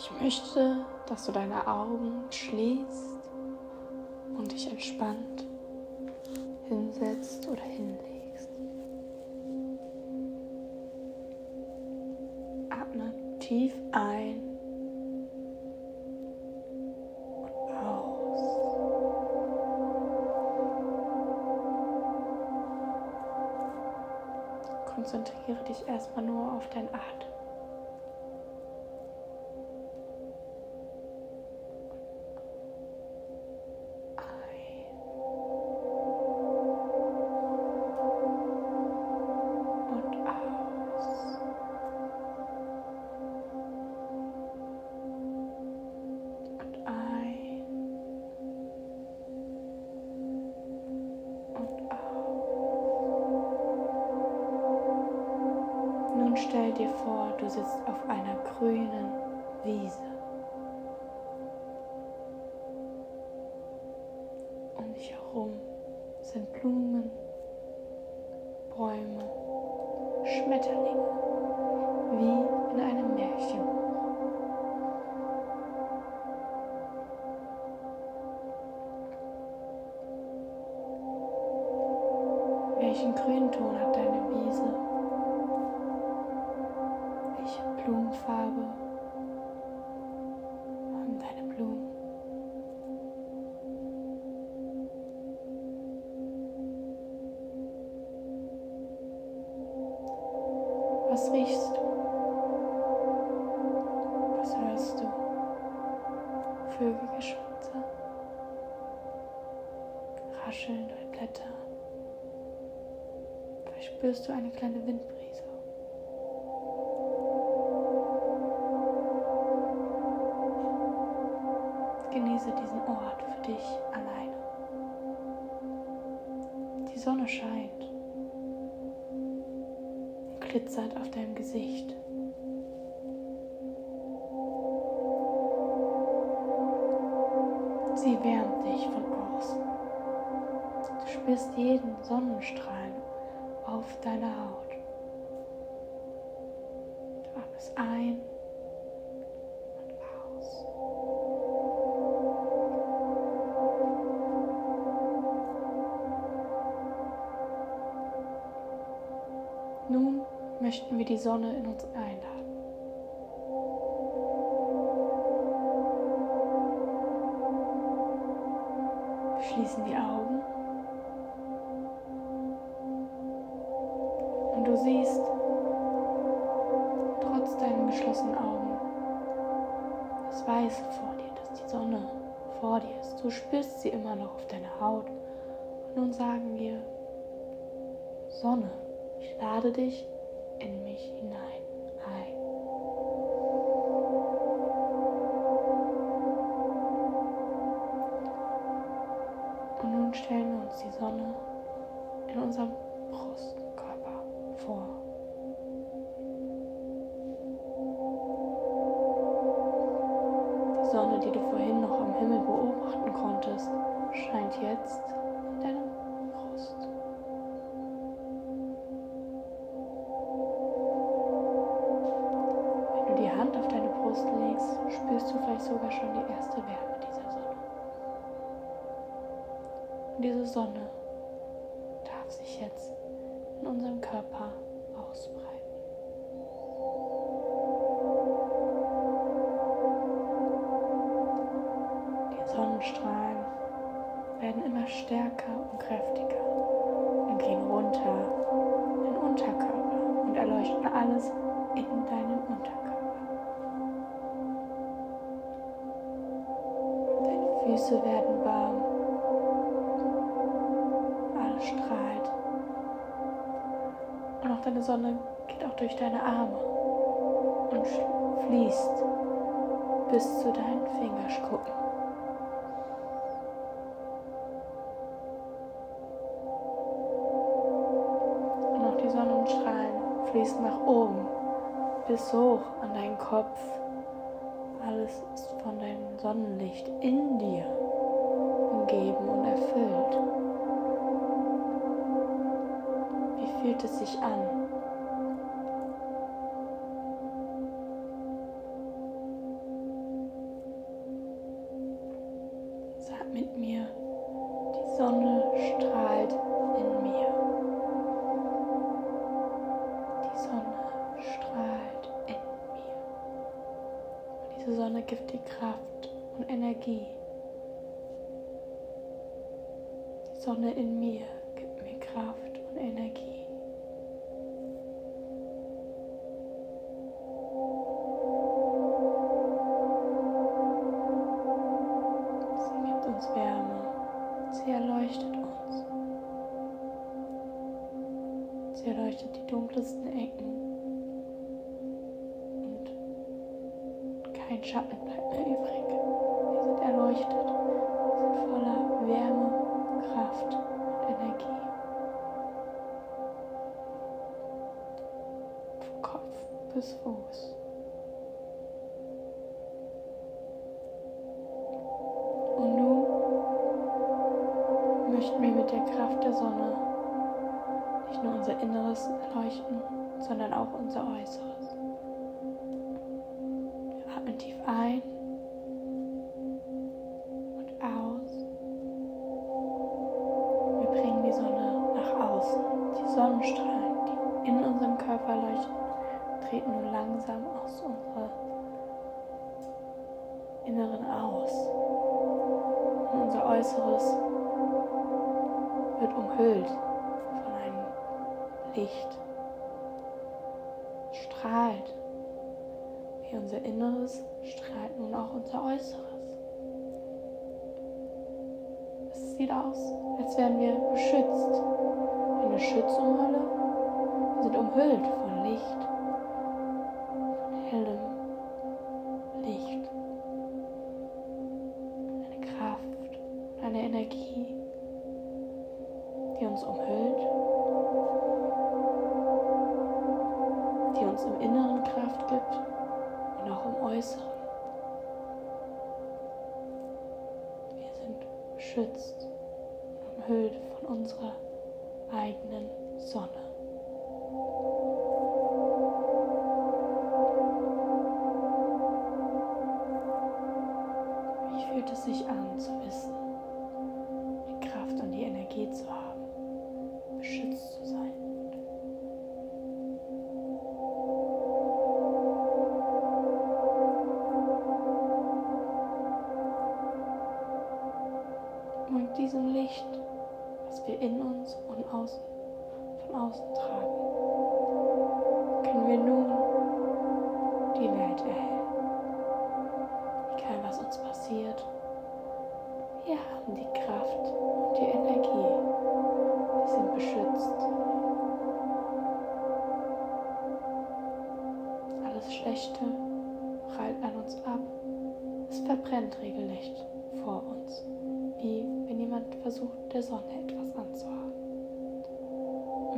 Ich möchte, dass du deine Augen schließt und dich entspannt hinsetzt oder hinlegst. Atme tief ein und aus. Konzentriere dich erstmal nur auf dein Atem. Stell dir vor, du sitzt auf einer grünen Wiese. Um dich herum sind Blumen, Bäume, Schmetterlinge, wie in einem Märchen. Welchen Grünton hat deine Wiese? Blumenfarbe haben deine Blumen. Was riechst du? Was hörst du? Vögelgeschwätze, Rascheln durch Blätter. Vielleicht spürst du eine kleine Windbrise. Ort für dich alleine. Die Sonne scheint und glitzert auf deinem Gesicht. Sie wärmt dich von außen. Du spürst jeden Sonnenstrahl auf deiner Haut. Du atmest ein Nun möchten wir die Sonne in uns einladen. Wir schließen die Augen und du siehst trotz deinen geschlossenen Augen das Weiße vor dir, dass die Sonne vor dir ist. Du spürst sie immer noch auf deiner Haut. Und nun sagen wir Sonne. Ich lade dich in mich hinein ein. Und nun stellen wir uns die Sonne in unserem Brustkörper vor. Die Sonne, die du vorhin noch am Himmel beobachten konntest, scheint jetzt sogar schon die erste Wärme dieser Sonne. Und diese Sonne darf sich jetzt in unserem Körper ausbreiten. Die Sonnenstrahlen werden immer stärker und kräftiger und gehen runter in den Unterkörper und erleuchten alles Füße werden warm. Alles strahlt. Und auch deine Sonne geht auch durch deine Arme und fließt bis zu deinen Fingerkuppen. Und auch die Sonnenstrahlen fließen nach oben bis hoch an deinen Kopf alles ist von deinem Sonnenlicht in dir umgeben und erfüllt. Wie fühlt es sich an? Dir Kraft und Energie. Die Sonne in mir kein Schatten bleibt mehr übrig. Wir sind erleuchtet, sind voller Wärme, Kraft und Energie. Von Kopf bis Fuß. Und nun möchten wir mit der Kraft der Sonne nicht nur unser Inneres erleuchten, sondern auch unser Äußeres. Tief ein und aus. Wir bringen die Sonne nach außen. Die Sonnenstrahlen, die in unserem Körper leuchten, treten nun langsam aus unserer Inneren aus. Und unser Äußeres wird umhüllt Licht strahlt. Wie unser Inneres strahlt nun auch unser Äußeres. Es sieht aus, als wären wir beschützt. Eine Schützumhülle. Wir sind umhüllt beschützt und umhüllt von unserer eigenen Sonne. Uns und außen, von außen tragen, können wir nun die Welt erhellen. Egal was uns passiert, wir haben die Kraft und die Energie. Wir sind beschützt. Alles Schlechte prallt an uns ab. Es verbrennt regelrecht vor uns wie wenn jemand versucht, der Sonne etwas anzuhaben.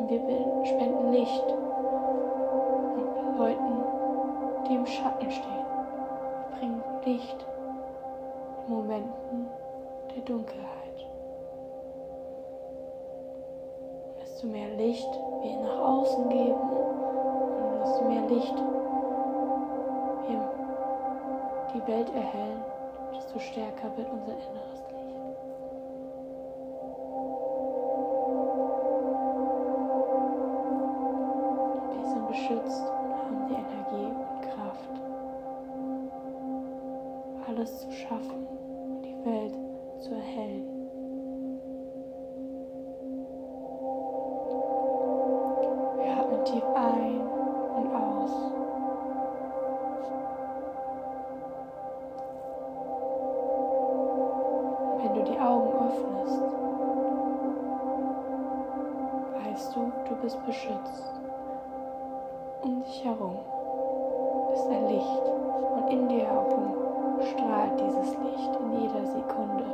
Und wir spenden Licht und Leuten, die im Schatten stehen. Wir bringen Licht in Momenten der Dunkelheit. Und desto mehr Licht wir nach außen geben und desto mehr Licht wir die Welt erhellen, desto stärker wird unser Inneres. beschützt du bist beschützt. Um dich herum ist ein Licht und in dir herum strahlt dieses Licht in jeder Sekunde.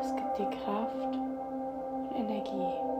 Es gibt dir Kraft und Energie.